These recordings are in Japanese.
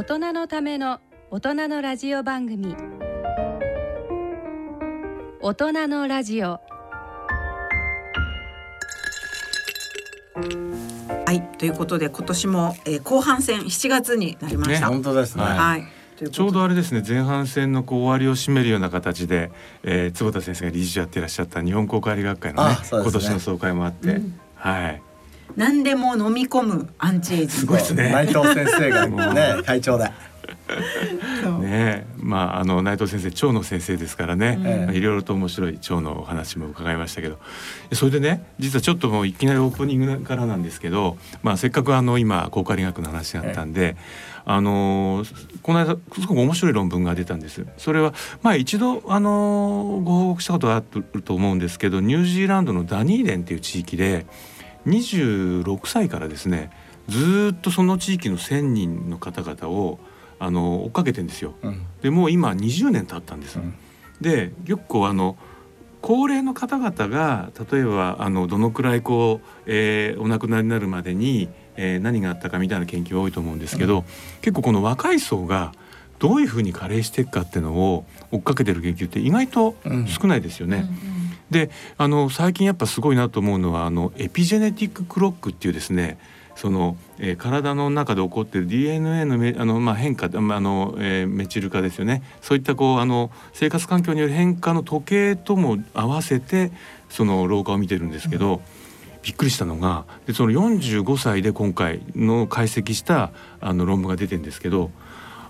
大人のための大人のラジオ番組。大人のラジオ。はいということで今年も、えー、後半戦7月になりました。ね本当ですね。はい。ちょうどあれですね前半戦のこう終わりを締めるような形で、えー、坪田先生が理事長やってらっしゃった日本公開理学会のねね。今年の総会もあって、はい何でも飲み込むアンチエイジング。すごいですね。内藤先生がね会長で。そう。ねまああの内藤先生腸の先生ですからね、ええいろいろと面白い腸のお話も伺いましたけど。それでね実はちょっともういきなりオープニングからなんですけど、まあ、せっかくあの今公開理学の話があったんで、あのこの間すごく面白い論文が出たんです。それはまあ一度あのご報告したことがあると思うんですけどニュージーランドのダニーデンっていう地域で26歳からですねずーっとその地域の1,000人の方々をあの追っかけてんですよ。うんでもう今20年経ったんです。うんで結構あの高齢の方々が例えばあのどのくらいこう、えーお亡くなりになるまでに、えー何があったかみたいな研究が多いと思うんですけど、結構この若い層がどういうふうに加齢していくかっていうのを追っかけてる研究って意外と少ないですよね。であの最近やっぱすごいなと思うのはあのエピジェネティッククロックっていうですねその、えー体の中で起こっている DNA のめあの、まあ、変化まああの、えーメチル化ですよね。そういったこうあの生活環境による変化の時計とも合わせてその老化を見てるんですけど、びっくりしたのがでその45歳で今回の解析したあの論文が出てるんですけど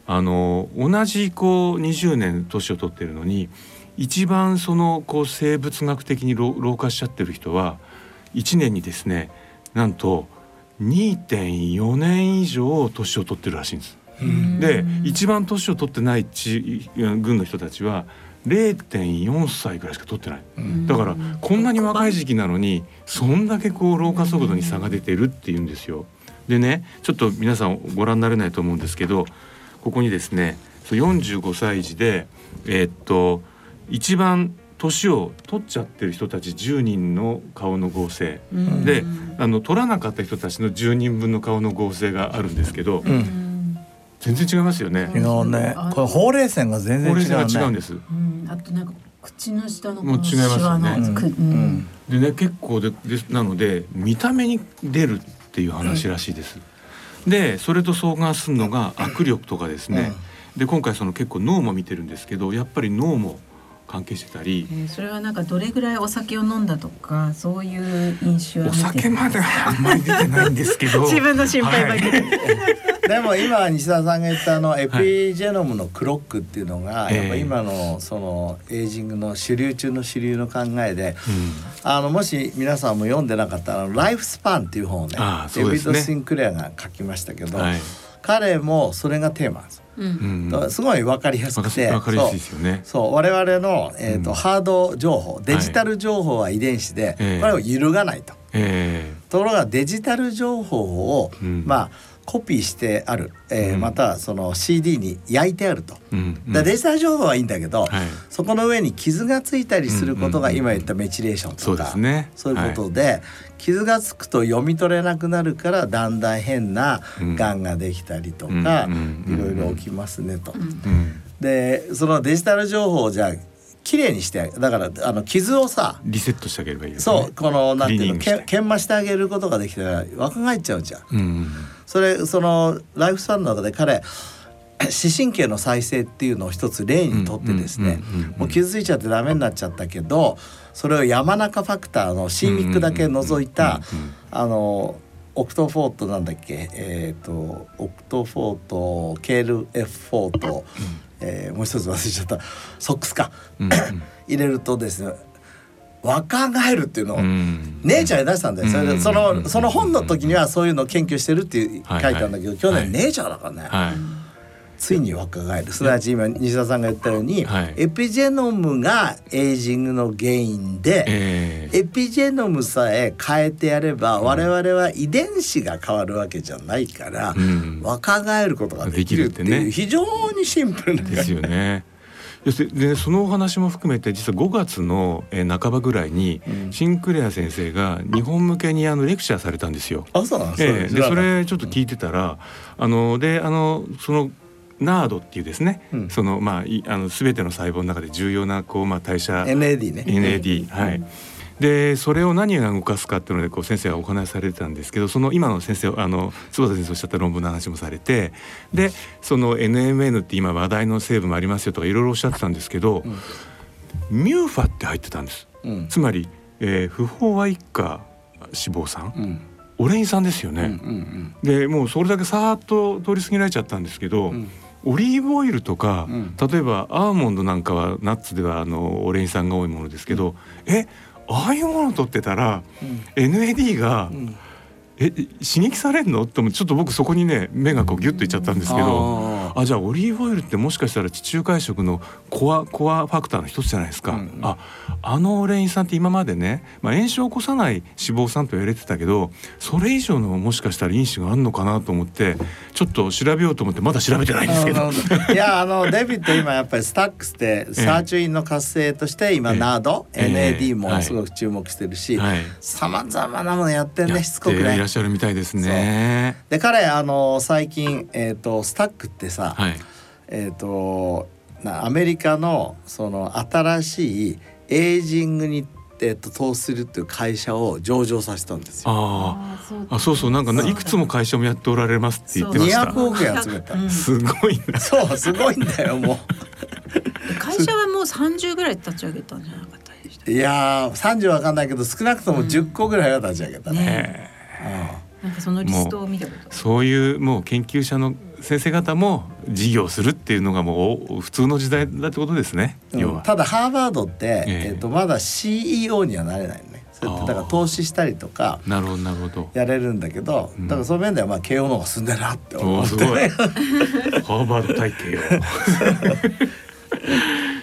あの同じこう20年年を取ってるのに一番そのこう生物学的に老老化しちゃってる人は1年にですねなんと2.4年以上年を取ってるらしいんです。で一番年を取ってない地軍の人たちは0.4歳ぐらいしか取ってない。うんだからこんなに若い時期なのにそんだけこう老化速度に差が出てるっていうんですよ。でねちょっと皆さんご覧になれないと思うんですけどここにですねそう45歳児でえーっと一番年を取っちゃってる人たち10人の顔の合成。うん。であの取らなかった人たちの10人分の顔の合成があるんですけどうん。全然違いますよね。昨日ね。これほうれい線が全然これが違うね違うんです。うん。あとなんか口の下のもう違いますよね。シワのくうん。うん。でね結構ででなので見た目に出るっていう話らしいです。でそれと相関するのが握力とかですね。で今回その結構脳も見てるんですけどやっぱり脳も関係してたり。えーそれはなんかどれぐらいお酒を飲んだとかそういう印象はお酒まではあんまり出てないんですけど。自分の心配ばかり、はい。でも今西田さんが言ったあのエピジェノムのクロックっていうのが、ええ。やっぱ今のそのエイジングの主流中の主流の考えで、うん。あのもし皆さんも読んでなかったらあのライフスパンっていう本をねああデビッド・シンクレアが書きましたけど、はい。彼もそれがテーマなんですようん。すごい分かりやすわかくて、わかりやすいですよね。そう。我々の、えーとうん。ハード情報デジタル情報は遺伝子で、ええ。これを揺るがないと。え。ところがデジタル情報を、うん。まあコピーしてある、えーうん。またはその CD に焼いてあると。えうんうん。だデジタル情報はいいんだけど、はい。そこの上に傷がついたりすることがうんうんうん今言ったメチレーションそうとか、ですね。そういうことで、傷がつくと読み取れなくなるからだんだん変なうん。がんができたりとか、うんうんうん。いろいろ起きますねと。うん。でそのデジタル情報をじゃあきれいにしてだからあの傷をさリセットしてあげればいいね。そうこのなんていうのけ研磨してあげることができたら若返っちゃうじゃん。うん。それそのライフスパンの中で彼 視神経の再生っていうのを一つ例にとってですねうんうんうんうんもう傷ついちゃってダメになっちゃったけどそれを山中ファクターの C ミックだけ除いたうんうんうんあの Oct4となんだっけ？えっ、とオクトフォート KLF4 と、えーもう一つ忘れちゃった。ソックスか。うんうん。入れるとですね若返るっていうのを、うん。姉ちゃんに出したんだよ。それうん。でそのその本の時にはそういうのを研究してるっていう書いはい。てあるんだけど、去はい。年姉ちゃんだからね、はい。ついに若返る。すなわち今西田さんが言ったように、はい。エピジェノムがエイジングの原因で、ええ。エピジェノムさえ変えてやれば、我々は遺伝子が変わるわけじゃないから、うん。若返ることができるっていう非常にシンプルな。ですよね。でそのお話も含めて実は5月のえー半ばぐらいに、うん。シンクレア先生が日本向けにあのレクチャーされたんですよ。あそうなんですええ。でそれちょっと聞いてたらあのであのそのナードっていうですね、うん。そのまあいあの全ての細胞の中で重要なこうまあ代謝 NAD ね。NAD はい。でそれを何が動かすかっていうのでこう先生がお話しされてたんですけどその今の先生あの坪田先生おっしゃった論文の話もされてでその NMN って今話題の成分もありますよとかいろいろおっしゃってたんですけど、ミューファって入ってたんです。うん。つまり、えー不飽和一家脂肪酸、うん。オレイン酸ですようんうね。ん。でもうそれだけさーっと通り過ぎられちゃったんですけど、うんオリーブオイルとか、うん。例えばアーモンドなんかはナッツではあのオレイン酸が多いものですけど、えああいうものを取ってたら、NAD が、んえ刺激されるの？ってちょっと僕そこにね目がこうギュッといっちゃったんですけど。ああじゃあオリーブオイルってもしかしたら地中海食のコアコアファクターの一つじゃないですか、うんああのオレイン酸って今までね、まあ、炎症を起こさない脂肪酸と言われてたけどそれ以上のもしかしたら因子があるのかなと思ってちょっと調べようと思ってまだ調べてないんですけど。いやあのデビット今やっぱりスタックスってサーチュインの活性として今ええ。ナー NAD もすごく注目してるしはい。さまざまなものやってるやっねしつこくね。っしゃるみたいですね。で彼あの最近、えー、とスタックってさ、はい。えー、となアメリカのその新しいエイジングに、えー、と投資するっていう会社を上場させたんですよ。ああそうそうそうなんかないくつも会社もやっておられますって言ってました。200億円集めた。うん すごいな。そうすごいんだよも会社はもう30ぐらい立ち上げたんじゃなかったでしたう。いやー30わかんないけど少なくとも10個ぐらいは立ち上げたね。ねえなんかそのリストを見たことそういうもう研究者の先生方も事業するっていうのがもうお普通の時代だってことですね。うん要は。ただハーバードって、えええー、とまだ CEO にはなれないのね。それってだから投資したりとかなるほどなるほど。やれるんだけど、うんだからその面ではまあ慶応の方が進んでるなって思おーすごい。ってね。ハーバード体系よ。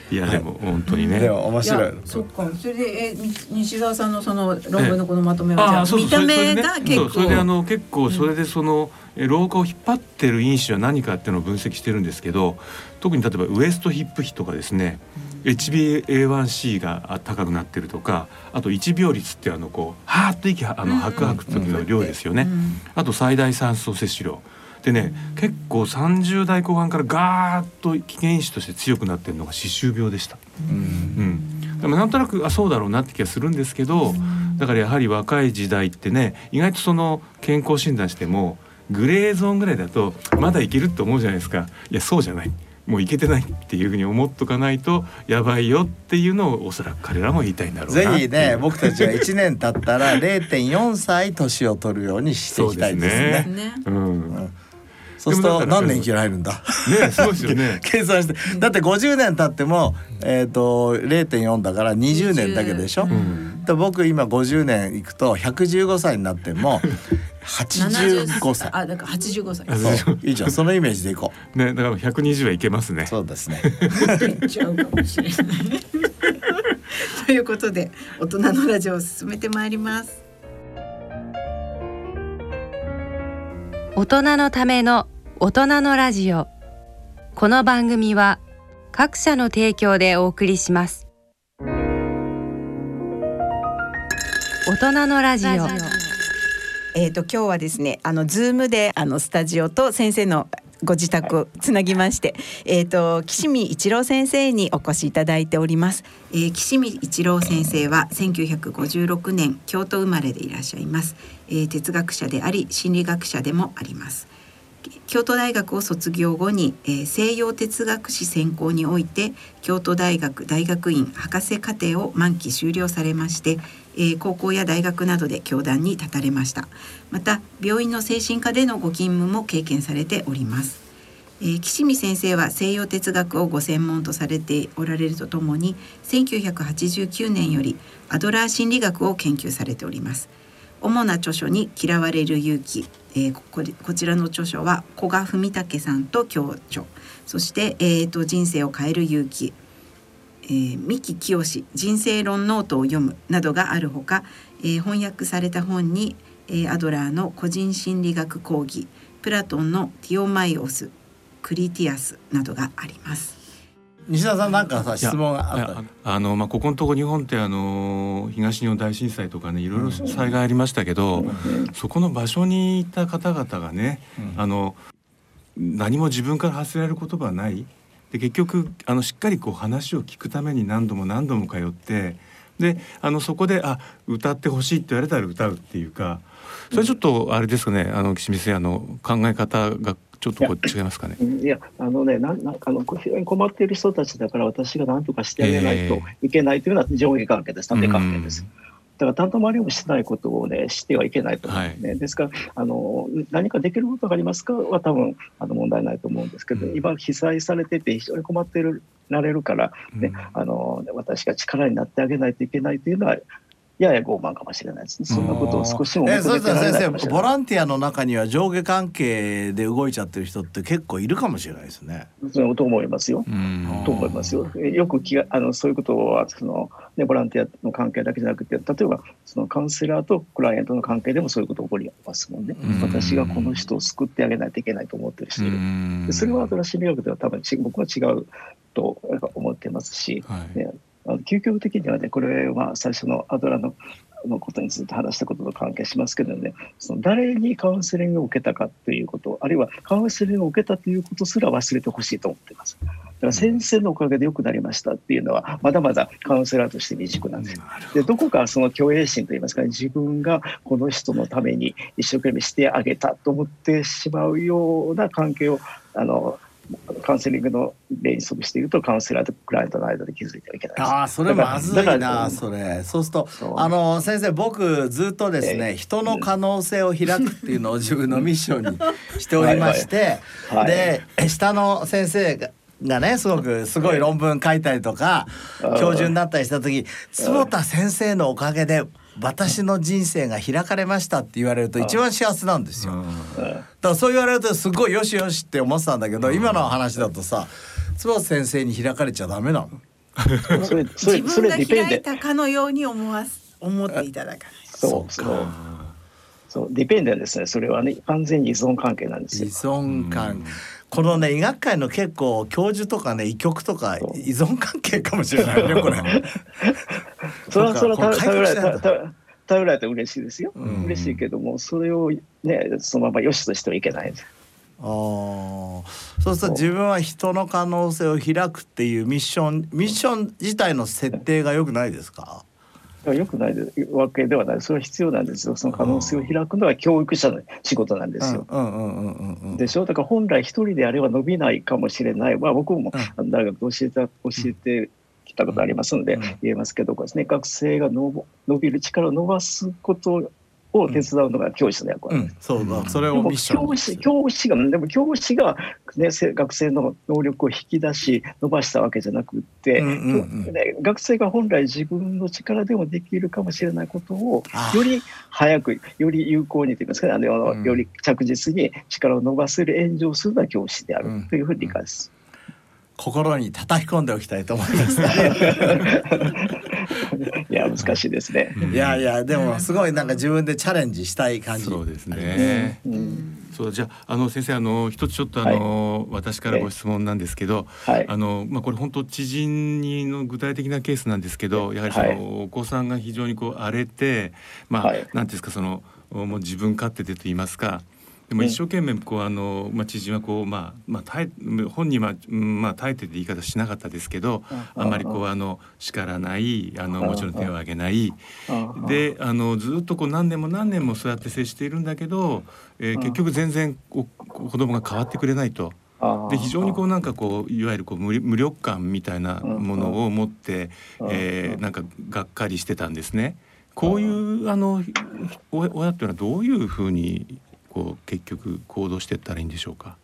いやでも本当にね。でも面白い。やそっか。それでえみ西澤さんのその論文のこのまとめはじゃああそうそう見た目それでが結ねそれであ構の結構それでその、え老化を引っ張ってる因子は何かっていうのを分析してるんですけど特に例えばウエストヒップ比とかですね、HbA1c が高くなってるとかあと1秒率ってあのこうはーっと息あの吐く吐く時の量ですよね、うん。あと最大酸素摂取量でね、結構30代後半からガーッと危険因子として強くなってるのが歯周病でした。うん、でもなんとなくあそうだろうなって気がするんですけど、だからやはり若い時代ってね意外とその健康診断してもグレーゾーンぐらいだとまだいけるって思うじゃないですか。いやそうじゃない。もういけてないっていうふうに思っとかないとやばいよっていうのをおそらく彼らも言いたいんだろうなぜひね僕たちは1年経ったら0.4歳年を取るようにしていきたいですね。そうね。うんそうすると何年生きられるんだ？ねそうですよね。計算して。だって50年経っても、えー、と0.4だから20年だけでしょ、うん。で僕今50年いくと115歳になっても85歳。あだから85歳。あそう。いいじゃん。そのイメージでいこねだから120はいけますね。うそうですね。いっちゃうかもしれない。ということで大人のラジオを進めてまいります大人のための大人のラジオ。この番組は各社の提供でお送りします。大人のラジオ。えー、と今日はですねあのズームであのスタジオと先生のご自宅をつなぎまして、えー、と岸見一郎先生にお越しいただいております。えー、岸見一郎先生は1956年京都生まれでいらっしゃいます、え哲学者であり心理学者でもあります。京都大学を卒業後に、え西洋哲学史専攻において京都大学大学院博士課程を満期修了されまして、え高校や大学などで教壇に立たれました。また病院の精神科でのご勤務も経験されております。えー岸見先生は西洋哲学をご専門とされておられるとともに1989年よりアドラー心理学を研究されております。主な著書に嫌われる勇気、えーこここちらの著書は古賀史健さんと共著。そして、えー、と人生を変える勇気。えー三木清人生論ノートを読むなどがあるほか、えー翻訳された本に、えーアドラーの個人心理学講義プラトンのティマイオスクリティアスなどがあります。西田さんなんかさ質問があった？あのまあここのとこ日本ってあの東日本大震災とかねいろいろ災害ありましたけど、そこの場所にいた方々がね、あの何も自分から発せられる言葉はない。で結局あのしっかりこう話を聞くために何度も何度も通ってであのそこであ歌ってほしいって言われたら歌うっていうかそれちょっとあれですかねあの岸見先生あの考え方がちょっとこう違いますかね？いやあのねなんなんあの非常に困っている人たちだから私が何とかしてあげないといけないというのは上下関係です縦関係です。だから担当周りもしてないことをねしてはいけないと思うんですね、はい、ですからあの何かできることがありますかは多分あの問題ないと思うんですけど、うん、今被災されてて非常に困っているられるからね、うん、あの私が力になってあげないといけないというのはやや傲慢かもしれないですね。そんなことを少しもえそうです先生、ボランティアの中には上下関係で動いちゃってる人って結構いるかもしれないですね。そうと思いますよ。と思いますよ。よく気があのそういうことはそのねボランティアの関係だけじゃなくて、例えばそのカウンセラーとクライアントの関係でもそういうこと起こりますもんね。私がこの人を救ってあげないといけないと思ってる人いる。それは新しい迷惑では多分僕は違うと思ってますし、はい、ね、究極的にはねこれは最初のアドラーののことについて話したことと関係しますけどねその誰にカウンセリングを受けたかということあるいはカウンセリングを受けたということすら忘れてほしいと思っています。だから先生のおかげで良くなりましたっていうのはまだまだカウンセラーとして未熟なんです。よでどこかその虚栄心といいますか、ね、自分がこの人のために一生懸命してあげたと思ってしまうような関係をあのカウンセリングの例に即しているとカウンセラーとクライアントの間で気づいてはいけないああそれまずいなそれ。そうするとあの先生僕ずっとですね、えー、人の可能性を開くっていうのを自分のミッションにしておりましてはい、で下の先生ががねすごくすごい論文書いたりとか教授になったりした時坪田先生のおかげで私の人生が開かれましたって言われると一番幸せなんですよ。だからそう言われるとすごいよしよしって思ってたんだけど今の話だとさ坪先生に開かれちゃダメなの？それそれ自分が開いたかのように思わす思っていただかない。そうそうそうディペンデンですねそれはね完全に依存関係なんですよ。依存関係、このね医学界の結構教授とかね医局とか依存関係かもしれないねこれ。それはそれは頼られた頼られて嬉しいですよ、うん、嬉しいけどもそれをねそのまま良しとしてはいけないあそうすると自分は人の可能性を開くっていうミッションミッション自体の設定が良くないですかよくないわけではないそれは必要なんですよその可能性を開くのは教育者の仕事なんですよ。でしょだから本来一人であれば伸びないかもしれない、まあ、僕も大学で教えた教えてきたことありますので言えますけどですね学生が伸びる力を伸ばすことを手伝うのが教師の役割、うん、そうだそれを教師教師がでも教師が、ね、学生の能力を引き出し伸ばしたわけじゃなくって、うんうんうん。ね、学生が本来自分の力でもできるかもしれないことをより早くより有効にといいますか、ね、あの、より着実に力を伸ばせる援助をするのは教師であるというふうに理解です。心に叩き込んでおきたいと思います、いや難しいですね。いやいやでもすごいなんか自分でチャレンジしたい感じ。そうですね。うん、そうじゃあの先生あの一つちょっとあの、はい、私からご質問なんですけど、はい、あのまあこれ本当知人にの具体的なケースなんですけど、やはりその、はい、お子さんが非常にこう荒れて、まあ、はい、なんですかそのもう自分勝手でと言いますか。でも一生懸命こうあの、まあ、知人はこう、まあまあ、耐え本人は、まあ、耐えてって言い方しなかったですけどあんまりこうあの叱らないあのもちろん手を挙げない。であのずっとこう何年も何年もそうやって接しているんだけど、えー、結局全然こ子供が変わってくれないと。で非常にこうなんかこういわゆるこう無無力感みたいなものを持って、えー、なんかがっかりしてたんですね。こういうあの親っていうのはどういうふうにこう結局行動していったらいいんでしょうか？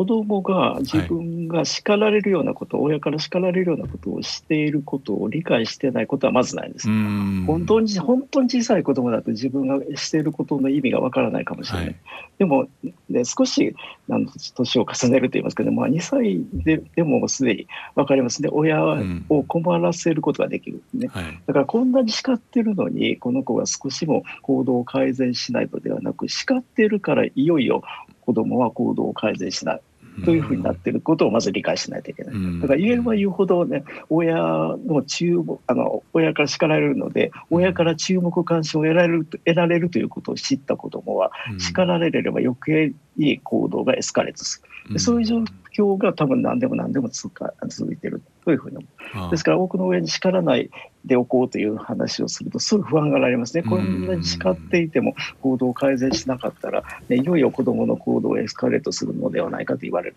子供が自分が叱られるようなこと、はい、親から叱られるようなことをしていることを理解してないことはまずないんです。本当に本当に小さい子供だと自分がしていることの意味がわからないかもしれない。はい、でも、ね、少しなん年を重ねると言いますかね、まあ、2歳ででもすでに分かりますね。親を困らせることができる、ね、はい、だからこんなに叱ってるのにこの子が少しも行動を改善しないのではなく叱ってるからいよいよ子供は行動を改善しないというふうになっていることをまず理解しないといけない。だから言えば言うほどね、親の注目、あの、親から叱られるので、親から注目関心を得られる、得られるということを知った子供は、叱られれば余計に行動がエスカレートする。そういう状況が多分何でも何でも続いているというふうに思う。ですから多くの親に叱らないでおこうという話をするとすぐ不安がられますね。こんなに叱っていても行動を改善しなかったら、ね、いよいよ子どもの行動をエスカレートするのではないかと言われる。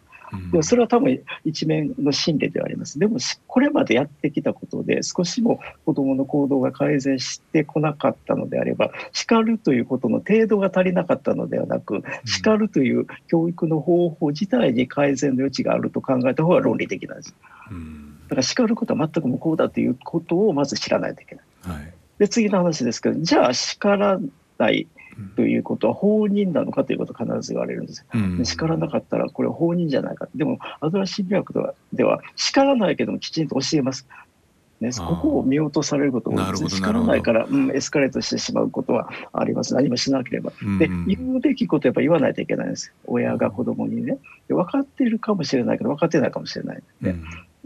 でもそれは多分一面の心理ではあります。でもこれまでやってきたことで少しも子どもの行動が改善してこなかったのであれば叱るということの程度が足りなかったのではなく叱るという教育の方法自体に改善の余地があると考えた方が論理的なんです。だから叱ることは全く無効だということをまず知らないといけない。はい、で次の話ですけどじゃあ叱らないということは放任なのかということを必ず言われるんです。うん、叱らなかったらこれは放任じゃないか。でもアドラー心理学ではでは叱らないけどもきちんと教えます。ね、ここを見落とされることを叱らないから、うん、エスカレートしてしまうことはあります。何もしなければ。で、言うべきことやっぱ言わないといけないんです。親が子供にね。で分かっているかもしれないけど、分かってないかもしれない、ね。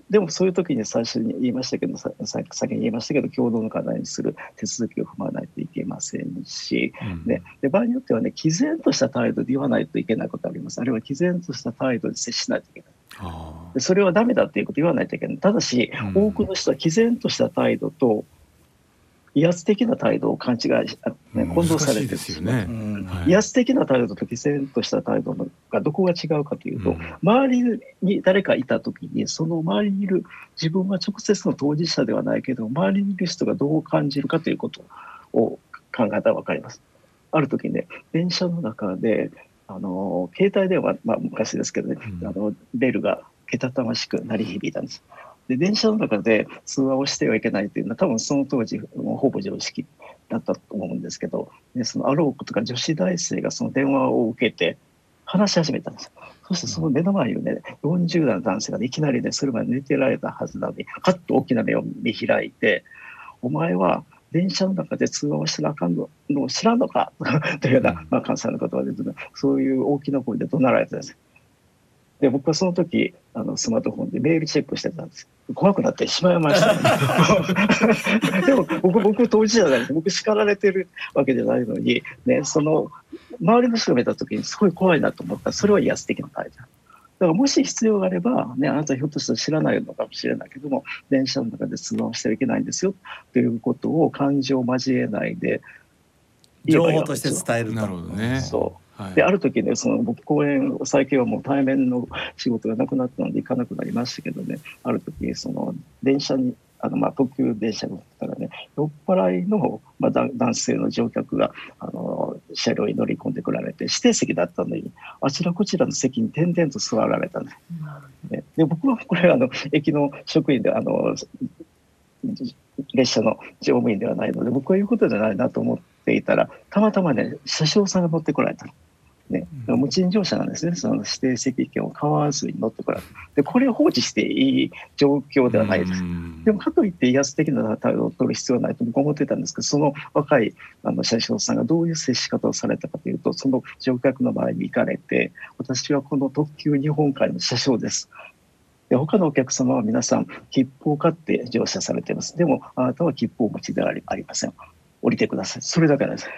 うんでもそういう時に最初に言いましたけどさ先に言いましたけど共同の課題にする手続きを踏まないといけませんし、うん、ね、で場合によってはね毅然とした態度で言わないといけないことあります。あるいは毅然とした態度で接しないといけない。でそれはダメだっていうこと言わないといけない。ただし、うん、多くの人は毅然とした態度と威圧的な態度を勘違いし、ね、混同されてるんですよね。威圧的な態度と毅然とした態度がどこが違うかというと、うん、周りに誰かいた時にその周りにいる自分は直接の当事者ではないけど周りにいる人がどう感じるかということを考えたら分かります。ある時ね電車の中であの携帯電話、まあ、昔ですけどね、うん、あのベルがけたたましく鳴り響いたんです。で電車の中で通話をしてはいけないというのは多分その当時ほぼ常識だったと思うんですけど、でそのあろうことか女子大生がその電話を受けて話し始めたんですそしてその目の前にね40代の男性が、ね、いきなりねそれまで寝てられたはずなのにカッと大きな目を見開いて「お前は電車の中で通話をしなあかんのを知らんのか?」というような、まあ、関西の言葉で、ね、そういう大きな声で怒鳴られたんです。で僕はその時あのスマートフォンでメールチェックしてたんです。怖くなってしまいました、ね、でも僕僕当事者じゃない僕叱られてるわけじゃないのに、ね、その周りの人が見た時にすごい怖いなと思った。らそれは威圧的な態度。だからもし必要があれば、ね、あなたひょっとしたら知らないのかもしれないけども電車の中で通話をしてはいけないんですよ。ということを感情を交えないで情報として伝えるなるほどね。そうである時ねその僕公演最近はもう対面の仕事がなくなったので行かなくなりましたけどねある時その電車にあのまあ特急電車だったらね酔っ払いの、まあ、男性の乗客があの車両に乗り込んでこられて指定席だったのにあちらこちらの席に点々と座られたね。ねで僕はこれあの駅の職員であの列車の乗務員ではないので僕は言うことじゃないなと思っていたらたまたまね車掌さんが乗ってこられたの。ね、無賃乗車なんですね、その指定席券を買わずに乗ってこられる。で、これを放置していい状況ではないです。でも、かといって威圧的な態度を取る必要はないと僕は思ってたんですけど、その若いあの車掌さんがどういう接し方をされたかというと、その乗客の前に行かれて、私はこの特急日本海の車掌です。で他のお客様は皆さん切符を買って乗車されています。でもあなたは切符をお持ちではありません。降りてください。それだけなんです。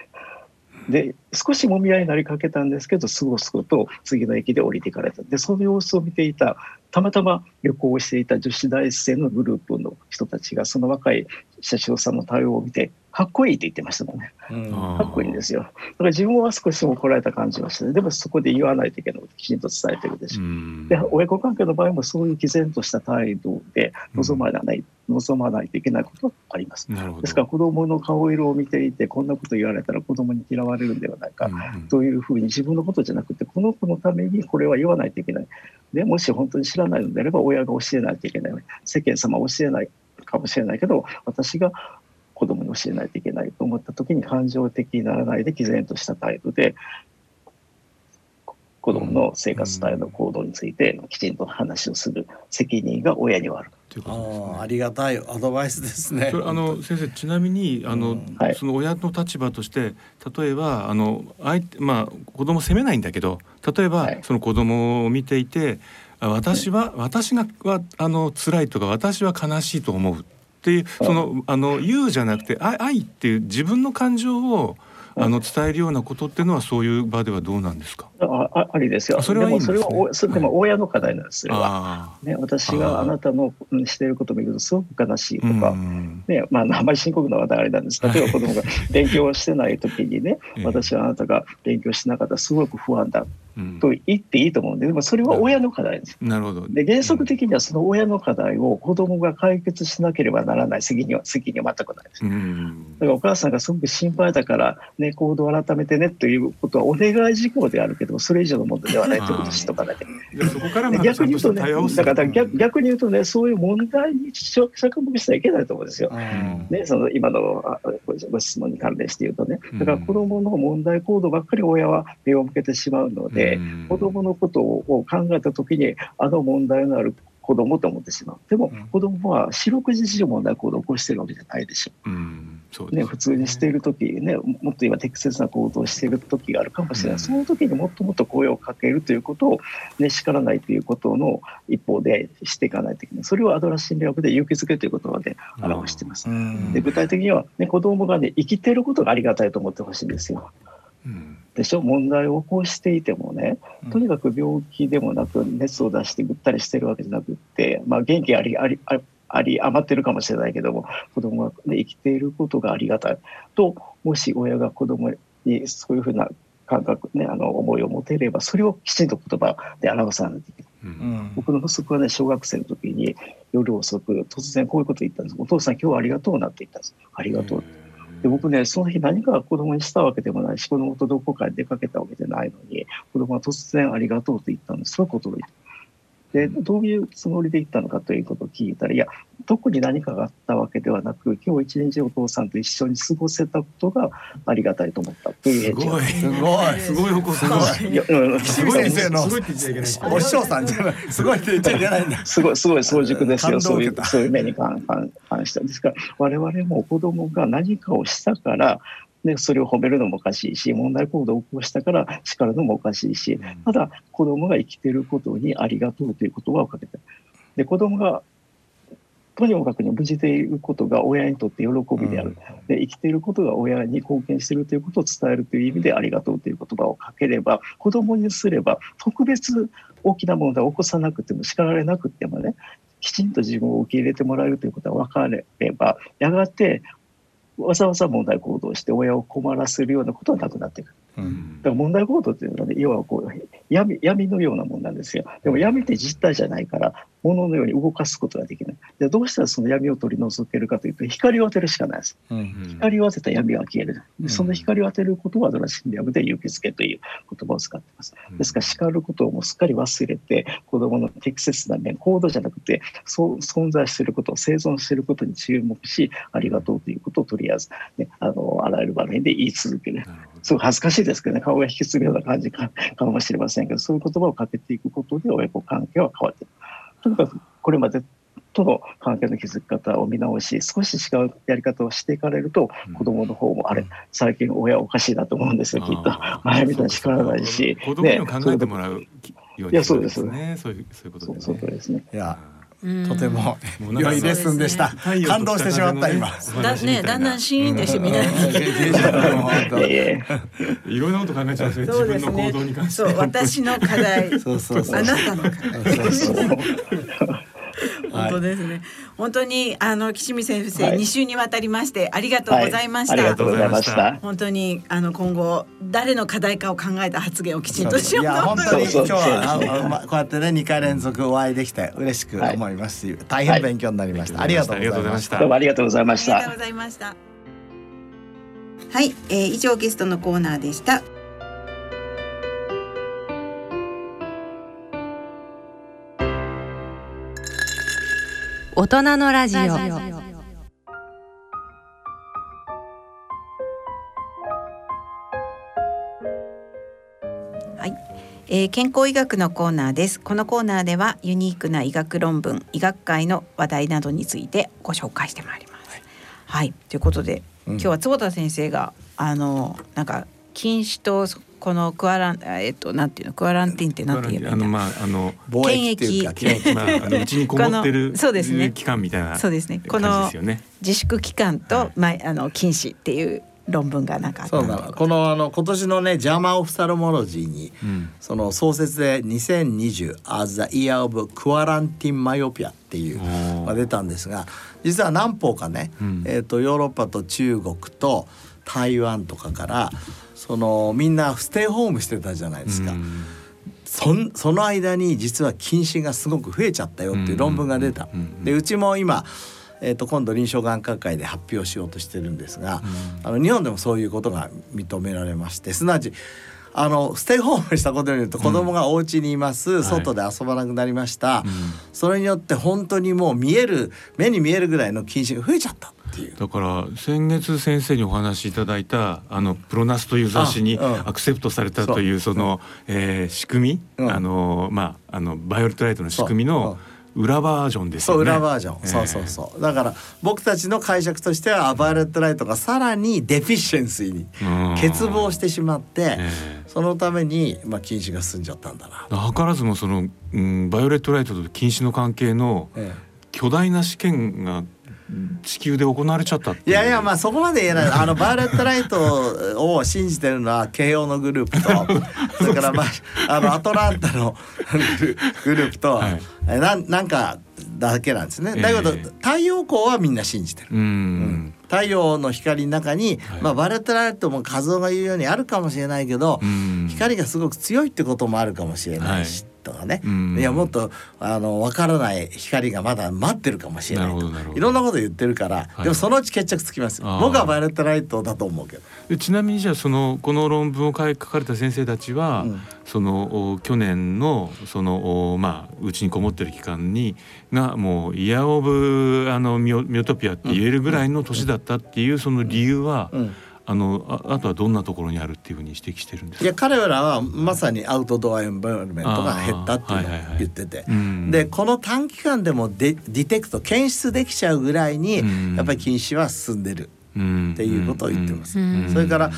で少しもみ合いになりかけたんですけどすごすごと次の駅で降りていかれた。でその様子を見ていたたまたま旅行をしていた女子大生のグループの人たちがその若い車掌さんの対応を見てかっこいいって言ってましたもんね。かっこいいんですよ。だから自分は少し怒られた感じがして、でもそこで言わないといけないことをきちんと伝えてるでしょう。で、親子関係の場合もそういう毅然とした態度で望まない、望まないといけないことがあります。ですから子供の顔色を見ていて、こんなこと言われたら子供に嫌われるんではないか、というふうに自分のことじゃなくて、この子のためにこれは言わないといけない。でもし本当に知らないのであれば、親が教えないといけない。世間様教えないかもしれないけど、私が子供に教えないといけないと思った時に感情的にならないで毅然とした態度で子供の生活スタイルの行動についてきちんと話をする責任が親にはある。ということですね。ありがたいアドバイスですね。あの先生ちなみにあの、うん、その親の立場として例えばあの相手まあ子供責めないんだけど例えば、はい、その子供を見ていて私は、はい、私がはあの辛いとか私は悲しいと思うっていうそのあの言うじゃなくて愛っていう自分の感情をあの伝えるようなことっていうのはそういう場ではどうなんですか？あありですよ。それはいい、ね、それはそれでも親の課題なんですよ。ね私があなたのしていることを見るとすごく悲しいとか、ねまああまり深刻な話題あれなんです。例えば子供が勉強してない時にね、私はあなたが勉強しなかったらすごく不安だ。と言っていいと思うんででもそれは親の課題です。なるほどで原則的にはその親の課題を子どもが解決しなければならない責任は責任は全くないです。だからお母さんがすごく心配だから、ね、行動を改めてねということはお願い事項であるけどそれ以上の問題ではないということを知っとかなきゃ。逆に言うとねだから逆逆に言うとねそういう問題に着目してはいけないと思うんですよ。ね、その今のご質問に関連して言うとね。だから子どもの問題行動ばっかり親は目を向けてしまうので、子どものことを考えた時にあの問題のある子供と思ってしまう。でも、子供は四六時中問題行動を起こしてるわけじゃないでしょ。う。うん。うね、普通にしている時ねもっと今適切な行動をしている時があるかもしれない、うん、その時にもっともっと声をかけるということを、ね、叱らないということの一方でしていかないといけない。それをアドラー心理学で勇気づけという言葉で表しています。で具体的には、ね、子供がね生きていることがありがたいと思ってほしいんですよ。うんでしょ？問題を起こしていてもねとにかく病気でもなく熱を出してぐったりしてるわけじゃなくって、まあ、元気ありありあり余ってるかもしれないけども子供が、ね、生きていることがありがたい。ともし親が子供にそういうふうな感覚ねあの思いを持てればそれをきちんと言葉で表さないといけない。うん、僕の息子はね小学生の時に夜遅く突然こういうこと言ったんです「お父さん今日はありがとうな」って言ったんです「ありがとう」で僕ねその日何か子供にしたわけでもないし子供とどこかに出かけたわけじゃないのに子供は突然「ありがとう」と言ったんですすごく驚いた。でどういうつもりで言ったのかということを聞いたらいや特に何かがあったわけではなく今日一日お父さんと一緒に過ごせたことがありがたいと思ったという返事すごい。すごい。お子さん。すごい岸見先生のお師匠さんじゃない。すごいって言っちゃいけないんだ。すごいすごい早熟ですよ。そういうそういう目に関関して。ですから我々も子供が何かをしたからでそれを褒めるのもおかしいし問題行動を起こしたから叱るのもおかしいし、ただ子供が生きてることにありがとうという言葉をかけてで子供がとにもかくに無事でいることが親にとって喜びである、で生きていることが親に貢献しているということを伝えるという意味でありがとうという言葉をかければ子供にすれば特別大きな問題を起こさなくても叱られなくてもねきちんと自分を受け入れてもらえるということが分かればやがてわざわざ問題行動して親を困らせるようなことはなくなってくる。だから問題行動っていうのはね要はこう闇闇のようなもんなんですよ。でも闇って実体じゃないから物のように動かすことができない。でどうしたらその闇を取り除けるかというと光を当てるしかないです、うん。うん、光を当てた闇は消える。でその光を当てることはドラ心理学で勇気づけという言葉を使っています。ですから叱ることをもうすっかり忘れて子どもの適切な面行動じゃなくてそう存在していること生存していることに注目しありがとうということをとりあえず、ね、あのあらゆる場面で言い続けるすごい恥ずかしいですけどね。顔が引き継ぐような感じかかもしれませんけどそういう言葉をかけていくことで親子関係は変わっていく。とにかくこれまでとの関係の築き方を見直し少し違うやり方をしていかれると、子供の方もあれ最近親おかしいなと思うんですよきっと前みたいに叱らないし子供に考えてもらうように、ね、そうですね。そういうそういうことですね。そうですね。いやとても良いレッスンでした。感動してしまった今。だねだんだんシーンでしてみんな。いろんなこと考えちゃうんですね。自分の行動に関して。そう私の課題。そうそうあなたの課題。本当ですね。本当にあの岸見先生、二、週にわたりましてありがとうございました。ありがとうございました。本当にあの今後誰の課題かを考えた発言をきちんとしようと。いや本当に今日はこうやってね二回連続お会いできて嬉しく思いますし、大変勉強になりました。ありがとうございました。どうもありがとうございました。ありがとうございました。はい、えー、以上ゲストのコーナーでした。大人のラジオ。はい、えー、健康医学のコーナーです。このコーナーではユニークな医学論文医学界の話題などについてご紹介してまいります。はい、はい、ということで、うん、今日は坪田先生があのなんか禁止とこのクアランえっとなんていうのクアランティンってなんて言えばいいんだ？あのまああの検疫。まああの うちにこもってるそうですね。期間みたいなそうですね。この自粛期間と、まああの禁止っていう論文がなんかそうなこのあの今年のねジャーマン・オフサルモロジーに、うん、その創設で2020 as the year of quarantine myopia っていうが出たんですが実は何方かね、うん、えーと、ヨーロッパと中国と台湾とかからそのみんなステイホームしてたじゃないですか。うんそその間に実は近視がすごく増えちゃったよっていう論文が出た。でうちも今えー、と今度臨床眼科会で発表しようとしてるんですが、うん、あの日本でもそういうことが認められましてすなわちあのステイホームしたことによって子供がお家にいます、うん、外で遊ばなくなりました、はい、それによって本当にもう見える目に見えるぐらいの近視が増えちゃっただから先月先生にお話しいただいたあのプロナスという雑誌にアクセプトされたというその、えー、仕組み、あのまああのバイオレットライトの仕組みの裏バージョンですよね。裏バージョン、えー、そうそうそう。だから僕たちの解釈としては violet light がさらに deficiency に欠乏してしまって、えー、そのためにまあ近視が進んじゃったんだな。図らずもその、うん、 violet light と近視の関係の巨大な試験が地球で行われちゃったいやいやまあそこまで言えない。あの violet light を信じてるのは慶應のグループと それからまああのアトランタの グループと、はい、ななんかだけなんですね。だけど、太陽光はみんな信じてる。うん、太陽の光の中に、はい、まあバレットライトも画像が言うようにあるかもしれないけど、光がすごく強いってこともあるかもしれないし、とかね、いやもっとあの分からない光がまだ待ってるかもしれないと。いろんなこと言ってるから、はい、でもそのうち決着つきます僕はバイオレットライトだと思うけど。ちなみにじゃあそのこの論文を書かれた先生たちは、うん、その去年のそのまあうちにこもってる期間にがもうイヤー・オブあのミオミオトピアって言えるぐらいの年だったっていうその理由は、うんあのああとはどんなところにあるっていうふうに指摘してるんですいや彼らはまさにアウトドアエンバイロメントが減ったっていうのを言ってて、でこの短期間でもデディテクト検出できちゃうぐらいにやっぱり禁止は進んでるっていうことを言ってます。それから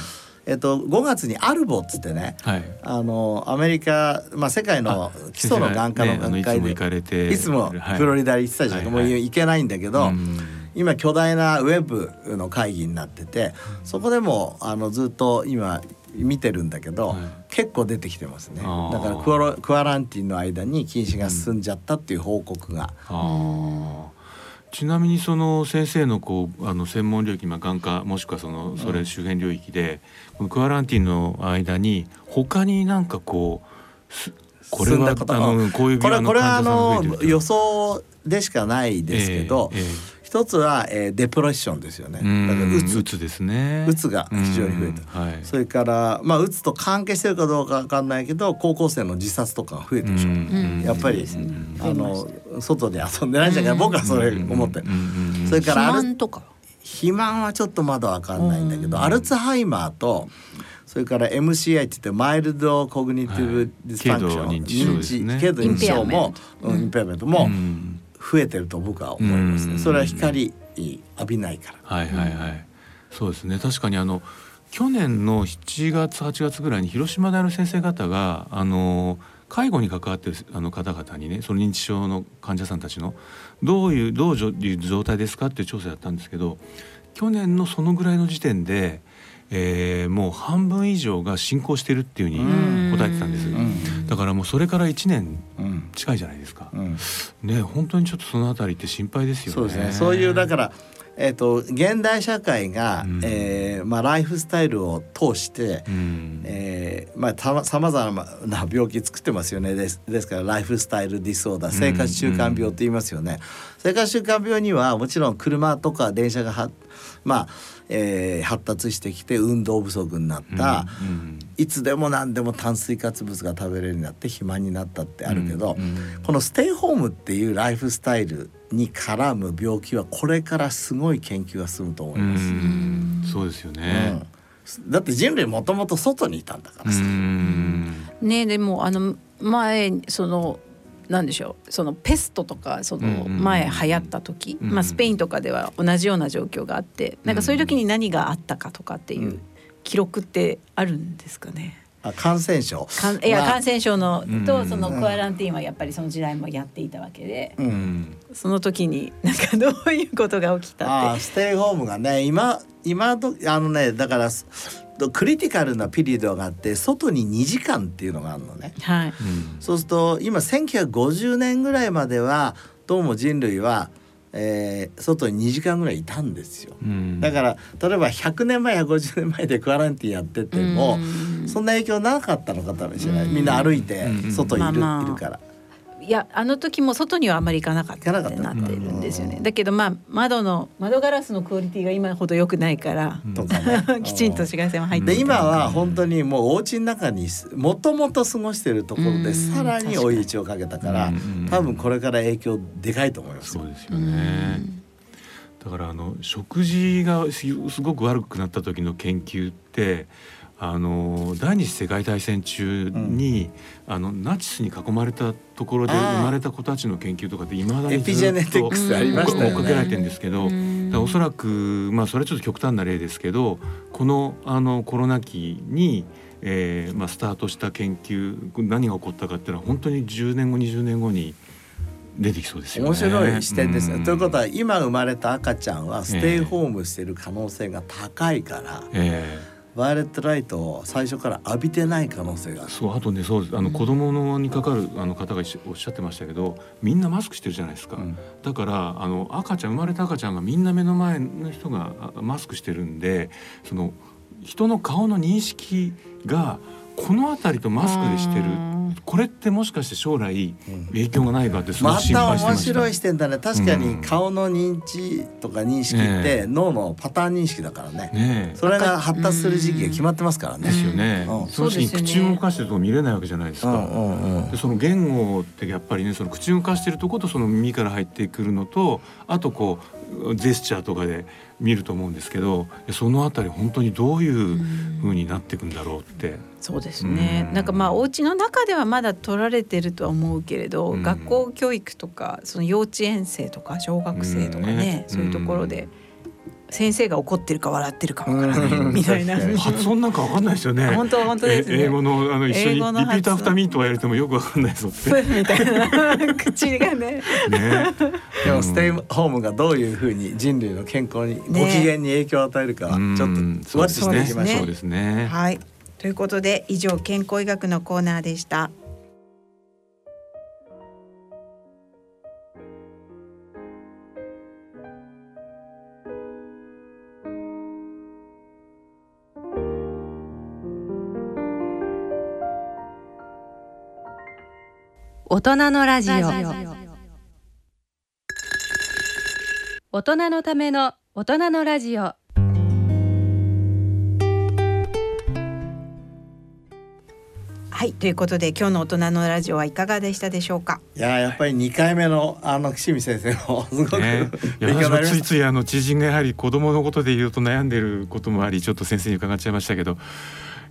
えっと、5月にアルボっつってね、はい、あのアメリカ、まあ、世界の基礎の眼科の学会で、ね、いつもフロリダに行ってたじゃん、はい、もう行けないんだけど。うん今巨大なウェブの会議になっててそこでもあのずっと今見てるんだけど、はい、結構出てきてますね。だからクアクアランティンの間に禁止が進んじゃったっていう報告が。ちなみにその先生のこうあの専門領域、まあ、眼科もしくはそのそれ周辺領域で、このクアランティンの間に他になんかこうこれはこれはあの予想でしかないですけど、えーえー一つは、えー、デプレッションですよね。だからうつうつですね。うつが非常に増えた。はい、それからまあうつと関係してるかどうかわかんないけど高校生の自殺とかが増えてるでしょ。う。やっぱり、あの外で遊んでないんじゃない。か僕はそれ思ってる。それから肥満とか。肥満はちょっとまだわかんないんだけど、アルツハイマーとそれから MCI って言って mild cognitive dysfunction、はい、軽度認知症も impairme nt。も、増えてると僕は思いますね。それは光浴びないから。はいはいはい。そうですね。確かにあの去年の7月8月ぐらいに広島大の先生方があの介護に関わってるあの方々にねその認知症の患者さんたちのどういうどういう状態ですかっていう調査やったんですけど去年のそのぐらいの時点でえー、もう半分以上が進行してるっていうふうに答えてたんです。だからもうそれから1年近いじゃないですか、うん。ね本当にちょっとそのあたりって心配ですよね。そうですね。そういうだからえーと、現代社会が、うん、えー、まあ、ライフスタイルを通して、うん、えー、まあ、さまざまな病気作ってますよね。ですですからライフスタイルディスオーダー生活習慣病って言いますよね。うん、生活習慣病にはもちろん車とか電車がはまあえー、発達してきて運動不足になった、うんうん、いつでも何でも炭水化物が食べれるようになって肥満になったってあるけど、うんうん、このステイホームっていうライフスタイルに絡む病気はこれからすごい研究が進むと思います。うそうですよね、うん、だって人類もともと外にいたんだからさ。ねでもあの前そのなんでしょうそのペストとかその前流行った時、うんうん、まあ、スペインとかでは同じような状況があってなんかそういう時に何があったかとかっていう記録ってあるんですかね？あ感染症。いや感染症のとそのクアランティーンはやっぱりその時代もやっていたわけで、うん、その時になんかどういうことが起きたって。ステイホームがね今今どあのねだからクリティカルなピリオドがあって外に2時間っていうのがあるのね、はい、そうすると今1950年ぐらいまではどうも人類はえー、外に2時間ぐらいいたんですよ、うん、だから例えば100年前や50年前でクアランティーやってても、うん、そんな影響なかったのかもしれない、みんな歩いて外にいる,、いるから。いやあの時も外にはあまり行かなかったってなってるんですよね。だけどまあ窓の窓ガラスのクオリティが今ほど良くないから、とかね、きちんと紫外線は入ってで今は本当にもうお家の中にもともと過ごしているところでさらに追い打ちをかけたから多分これから影響でかいと思います。そうですよね。だからあの食事がすごく悪くなった時の研究ってあの第二次世界大戦中に、うん、あのナチスに囲まれたところで生まれた子たちの研究とかっていまだにずっと追っかけられてるんですけど、おそらくまあそれはちょっと極端な例ですけどこのあのコロナ期にえーまあ、スタートした研究何が起こったかっていうのは本当に10年後20年後に出てきそうですよ、ね、面白い視点ですね、うん、ということは今生まれた赤ちゃんはステイホームしてる可能性が高いから、えーバイオレットライトを最初から浴びてない可能性がそうあとねそうあの子供のにかかるあの方がおっしゃってましたけどみんなマスクしてるじゃないですか、うん、だからあの赤ちゃん生まれた赤ちゃんがみんな目の前の人がマスクしてるんでその人の顔の認識がこの辺りとマスクでしてるこれってもしかして将来影響がないかってすごく心配してました、また面白い視点だね。確かに顔の認知とか認識って脳のパターン認識だからね。ねそれが発達する時期が決まってますからね。ですよね。うん、その時に口を動かしてると見れないわけじゃないですか。でその言語ってやっぱりねその口を動かしてるとことその耳から入ってくるのとあとこうジェスチャーとかで見ると思うんですけどそのあたり本当にどういうふうになっていくんだろうって。そうですね、ん、なんかまあお家の中ではまだ取られてるとは思うけれど、学校教育とかその幼稚園生とか小学生とかね、そういうところで。先生が怒ってるか笑ってるかわからない みたいな。発音なんかわかんないですよね。本当本当です、ね、英語のあの一緒にリピーターフタミーやれてもよくわかんないぞって。みたいな。口がね。ね。でもステイホームがどういうふうに人類の健康に、ご機嫌に影響を与えるかちょっとそうですね。はい。ということで以上健康医学のコーナーでした大人のラジオ。大人のための大人のラジオ。はいということで今日の大人のラジオはいかがでしたでしょうか？いややっぱり2回目のあの岸見先生もすごく、ね、いやついついあの知人がやはり子供のことで言うと悩んでることもありちょっと先生に伺っちゃいましたけど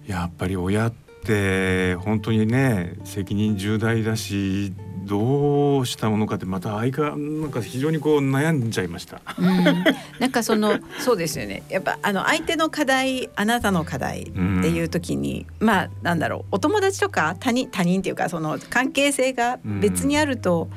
やっぱり親ってって本当にね責任重大だしどうしたものかってまた相変わなんか非常にこう悩んじゃいました。うん、なんかその そうですよね。やっぱあの相手の課題あなたの課題っていう時に、うん、まあなんだろうお友達とか他人他人っていうかその関係性が別にあると、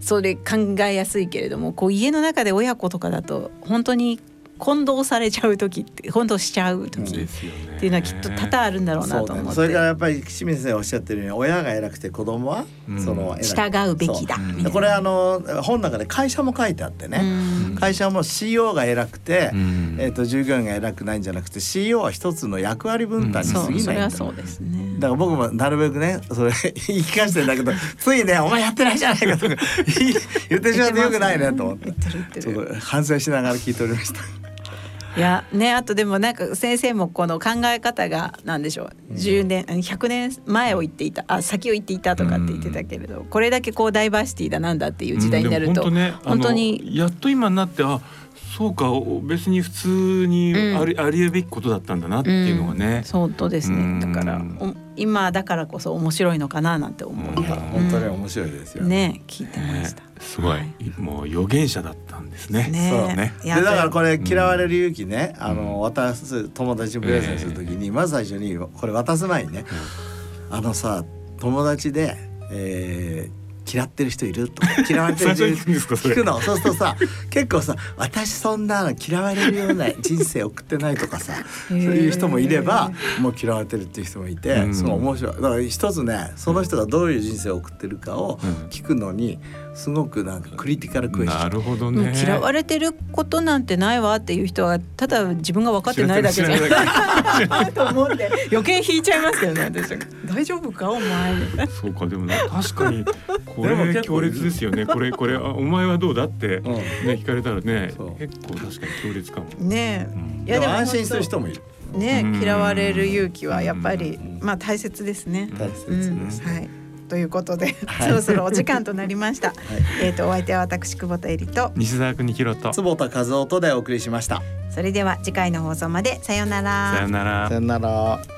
それ考えやすいけれどもこう家の中で親子とかだと本当に混同されちゃう時って混同しちゃう時っていうのはきっと多々あるんだろうなと思って、それからやっぱり清水先生おっしゃってるように親が偉くて子供はその従うべきだ。これあの本の中で会社も書いてあってね。会社も CEO が偉くて、えー、と従業員が偉くないんじゃなくて CEO は一つの役割分担に過ぎないそうですね。だから僕もなるべくねそれ言い聞かせてんだけど ついね「お前やってないじゃないか」とか言ってしまってよくないねと思って。ちょっと反省しながら聞いておりました。いやねあとでもなんか先生もこの考え方が何でしょう。10年100年前を言っていたあ先を言っていたとかって言ってたけれど、これだけこうダイバーシティだなんだっていう時代になると、ね、本当にやっと今になってあそうか別に普通にあり,、ありえべきことだったんだなっていうのがね、そうとですね。だから今だからこそ面白いのかななんて思う、本当に面白いですよね聞いてました、すごい、もう預言者だったんですね。ねそうね。でだからこれ嫌われる勇気ね、あの渡す友達にプレゼンするときに、まず最初にこれ渡す前にね、あのさ友達で、えー、嫌ってる人いるとか嫌われてる人いる 聞くの。そうするとさ結構さ私そんな嫌われるような人生送ってないとかさそういう人もいればもう嫌われてるっていう人もいてすごい面白い。だから一つねその人がどういう人生を送ってるかを聞くのにすごくなんかクリティカルクエスチョン。なるほどね。嫌われてることなんてないわっていう人はただ自分が分かってないだけじゃない。と思って余計引いちゃいますよね私大丈夫かお前。そうかでもね確かに これ強烈ですよね。これこれお前はどうだってね、聞かれたらね結構確かに強烈かも。ね、うん、いやでも安心する人もいる。ね嫌われる勇気はやっぱりまあ大切ですね。大切です、はい。ということで、そろそろお時間となりました。はい、えっ、とお相手は私久保田恵里と。西澤邦弘と。坪田和夫とでお送りしました。それでは次回の放送まで。さようなら。さようなら。さようなら。